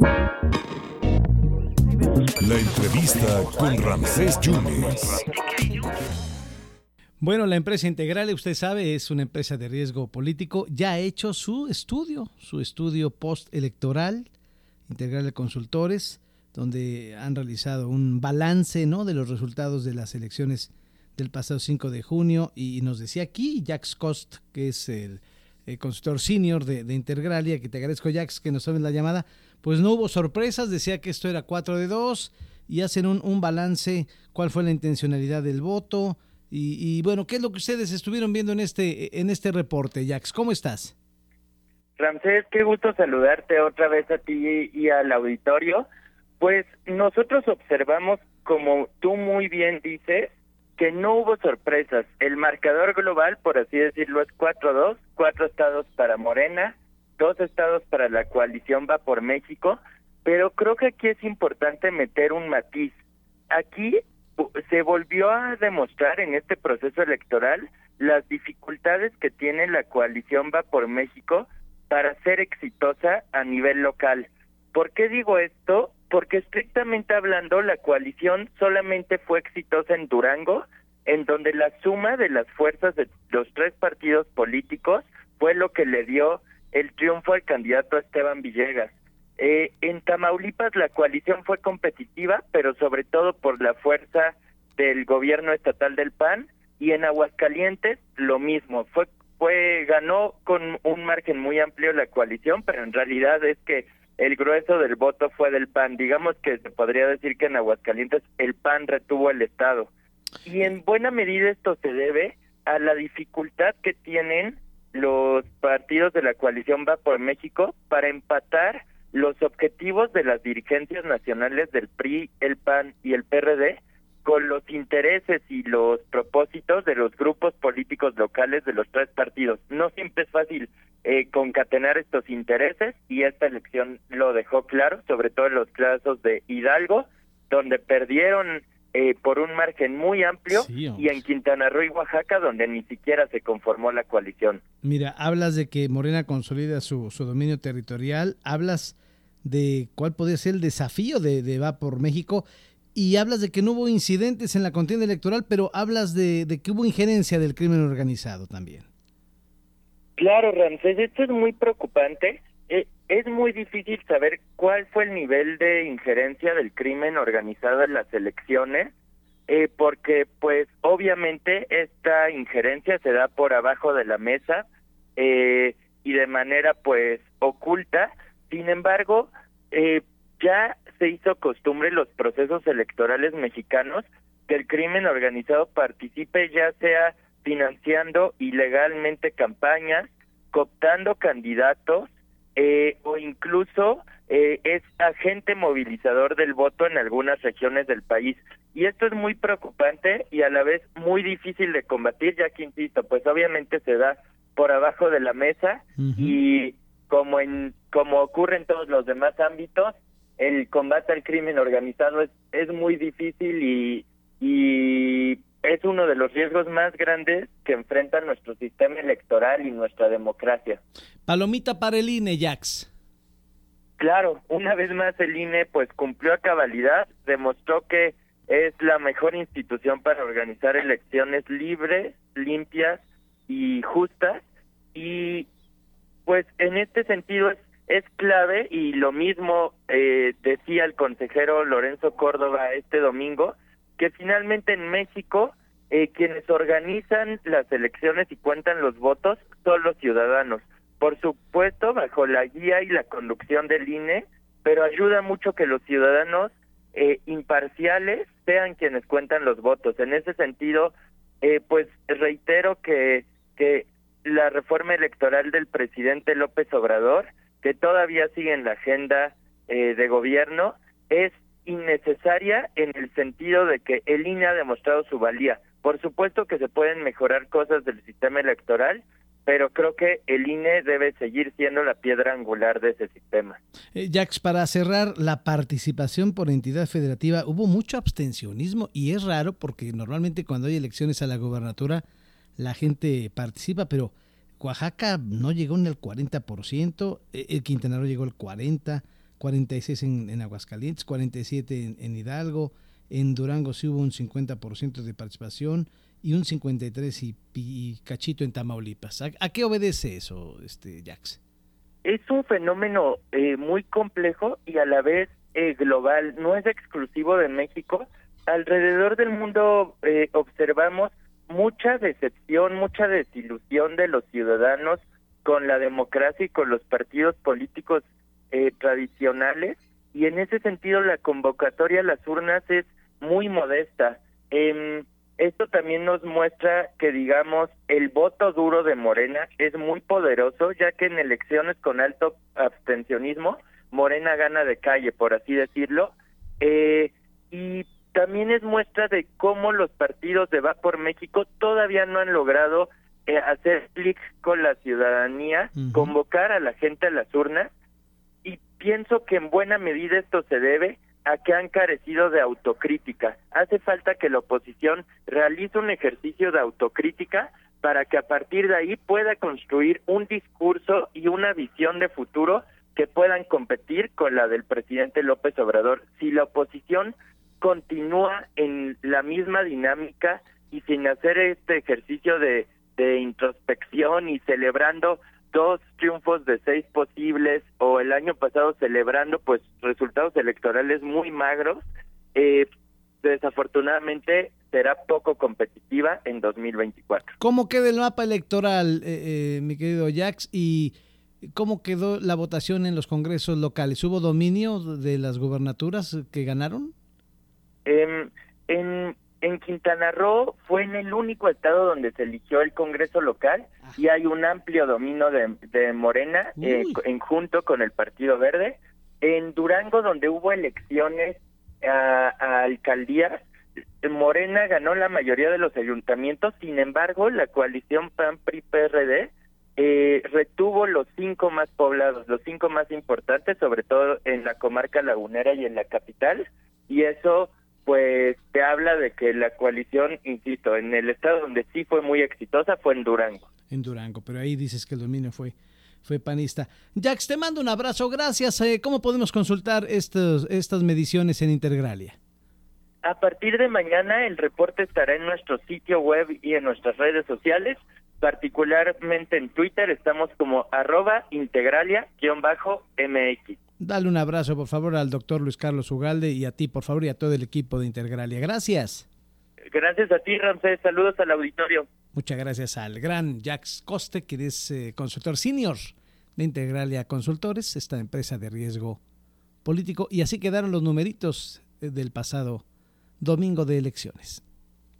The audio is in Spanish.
La entrevista con Ramsés Yunes. Bueno, la empresa Integral, usted sabe, es una empresa de riesgo político. Ya ha hecho su estudio, su estudio postelectoral, Integral de Consultores, donde han realizado un balance ¿no? de los resultados de las elecciones del pasado 5 de junio. Y nos decía aquí Jax Cost, que es el, consultor senior de, de, Integralia, que te agradezco, Jax, que nos tomen la llamada. Pues no hubo sorpresas, decía que esto era 4 de 2 y hacen un, un balance, cuál fue la intencionalidad del voto y, bueno, ¿qué es lo que ustedes estuvieron viendo en este, en este reporte, Jax? ¿Cómo estás? Ramsés, qué gusto saludarte otra vez a ti y al auditorio. Pues nosotros observamos, como tú muy bien dices, que no hubo sorpresas. El marcador global, por así decirlo, es 4-2, cuatro estados para Morena, dos estados para la coalición va por México, pero creo que aquí es importante meter un matiz. Aquí se volvió a demostrar en este proceso electoral las dificultades que tiene la coalición Va por México para ser exitosa a nivel local. ¿Por qué digo esto? Porque estrictamente hablando, la coalición solamente fue exitosa en Durango, en donde la suma de las fuerzas de los tres partidos políticos fue lo que le dio el triunfo al candidato Esteban Villegas. Eh, en Tamaulipas la coalición fue competitiva, pero sobre todo por la fuerza del gobierno estatal del PAN y en Aguascalientes lo mismo. Fue fue ganó con un margen muy amplio la coalición, pero en realidad es que el grueso del voto fue del PAN. Digamos que se podría decir que en Aguascalientes el PAN retuvo el estado. Y en buena medida esto se debe a la dificultad que tienen los partidos de la coalición Va por México para empatar los objetivos de las dirigencias nacionales del PRI, el PAN y el PRD con los intereses y los propósitos de los grupos políticos locales de los tres partidos. No siempre es fácil eh, concatenar estos intereses y esta elección lo dejó claro, sobre todo en los casos de Hidalgo, donde perdieron eh, por un margen muy amplio y en Quintana Roo y Oaxaca donde ni siquiera se conformó la coalición. Mira, hablas de que Morena consolida su, su dominio territorial, hablas de cuál podría ser el desafío de, de Va por México y hablas de que no hubo incidentes en la contienda electoral, pero hablas de, de que hubo injerencia del crimen organizado también. Claro, Ramsés, esto es muy preocupante. Es muy difícil saber cuál fue el nivel de injerencia del crimen organizado en las elecciones, eh, porque pues obviamente esta injerencia se da por abajo de la mesa eh, y de manera pues oculta. Sin embargo, eh, ya se hizo costumbre en los procesos electorales mexicanos que el crimen organizado participe ya sea financiando ilegalmente campañas, cooptando candidatos eh, o incluso eh, es agente movilizador del voto en algunas regiones del país. Y esto es muy preocupante y a la vez muy difícil de combatir, ya que, insisto, pues obviamente se da por abajo de la mesa y como en como ocurre en todos los demás ámbitos, el combate al crimen organizado es, es muy difícil y, y es uno de los riesgos más grandes que enfrenta nuestro sistema electoral y nuestra democracia. Palomita para el INE, Jax. Claro, una vez más el INE pues cumplió a cabalidad, demostró que es la mejor institución para organizar elecciones libres, limpias y justas y pues en este sentido es es clave y lo mismo eh, decía el consejero Lorenzo Córdoba este domingo, que finalmente en México eh, quienes organizan las elecciones y cuentan los votos son los ciudadanos. Por supuesto, bajo la guía y la conducción del INE, pero ayuda mucho que los ciudadanos eh, imparciales sean quienes cuentan los votos. En ese sentido, eh, pues reitero que, que la reforma electoral del presidente López Obrador que todavía sigue en la agenda eh, de gobierno es innecesaria en el sentido de que el INE ha demostrado su valía. Por supuesto que se pueden mejorar cosas del sistema electoral, pero creo que el INE debe seguir siendo la piedra angular de ese sistema. Eh, Jax, para cerrar, la participación por entidad federativa, hubo mucho abstencionismo y es raro porque normalmente cuando hay elecciones a la gobernatura la gente participa, pero Oaxaca no llegó ni al 40%, e, el Quintana Roo llegó al 40%, 46 en, en Aguascalientes, 47 en, en, Hidalgo, en Durango sí hubo un 50% de participación y un 53 y, y cachito en Tamaulipas. ¿A, ¿A, qué obedece eso, este Jax? Es un fenómeno eh, muy complejo y a la vez eh, global, no es exclusivo de México. Alrededor del mundo eh, observamos mucha decepción, mucha desilusión de los ciudadanos con la democracia y con los partidos políticos eh, tradicionales y en ese sentido la convocatoria a las urnas es muy modesta. Eh, esto también nos muestra que, digamos, el voto duro de Morena es muy poderoso, ya que en elecciones con alto abstencionismo, Morena gana de calle, por así decirlo, eh, y también es muestra de cómo los partidos de Va por México todavía no han logrado eh, hacer clic con la ciudadanía, uh -huh. convocar a la gente a las urnas, y pienso que en buena medida esto se debe a que han carecido de autocrítica. Hace falta que la oposición realice un ejercicio de autocrítica para que a partir de ahí pueda construir un discurso y una visión de futuro que puedan competir con la del presidente López Obrador. Si la oposición continúa en la misma dinámica y sin hacer este ejercicio de, de introspección y celebrando dos triunfos de seis posibles o el año pasado celebrando pues resultados electorales muy magros, eh, desafortunadamente será poco competitiva en 2024. ¿Cómo queda el mapa electoral, eh, eh, mi querido Jax? Y ¿Cómo quedó la votación en los congresos locales? ¿Hubo dominio de las gubernaturas que ganaron? Eh, en, en Quintana Roo fue en el único estado donde se eligió el Congreso local Ajá. y hay un amplio dominio de, de Morena eh, en junto con el Partido Verde. En Durango, donde hubo elecciones a, a alcaldías, Morena ganó la mayoría de los ayuntamientos, sin embargo, la coalición PAN-PRI-PRD eh, retuvo los cinco más poblados, los cinco más importantes, sobre todo en la comarca lagunera y en la capital, y eso pues te habla de que la coalición, insisto, en el estado donde sí fue muy exitosa fue en Durango. En Durango, pero ahí dices que el dominio fue fue panista. Jax, te mando un abrazo, gracias. Eh, ¿Cómo podemos consultar estos, estas mediciones en Intergralia? A partir de mañana el reporte estará en nuestro sitio web y en nuestras redes sociales particularmente en Twitter estamos como arroba integralia-mx. Dale un abrazo, por favor, al doctor Luis Carlos Ugalde y a ti, por favor, y a todo el equipo de Integralia. Gracias. Gracias a ti, Ramsés. Saludos al auditorio. Muchas gracias al gran Jax Coste, que es eh, consultor senior de Integralia Consultores, esta empresa de riesgo político. Y así quedaron los numeritos del pasado domingo de elecciones.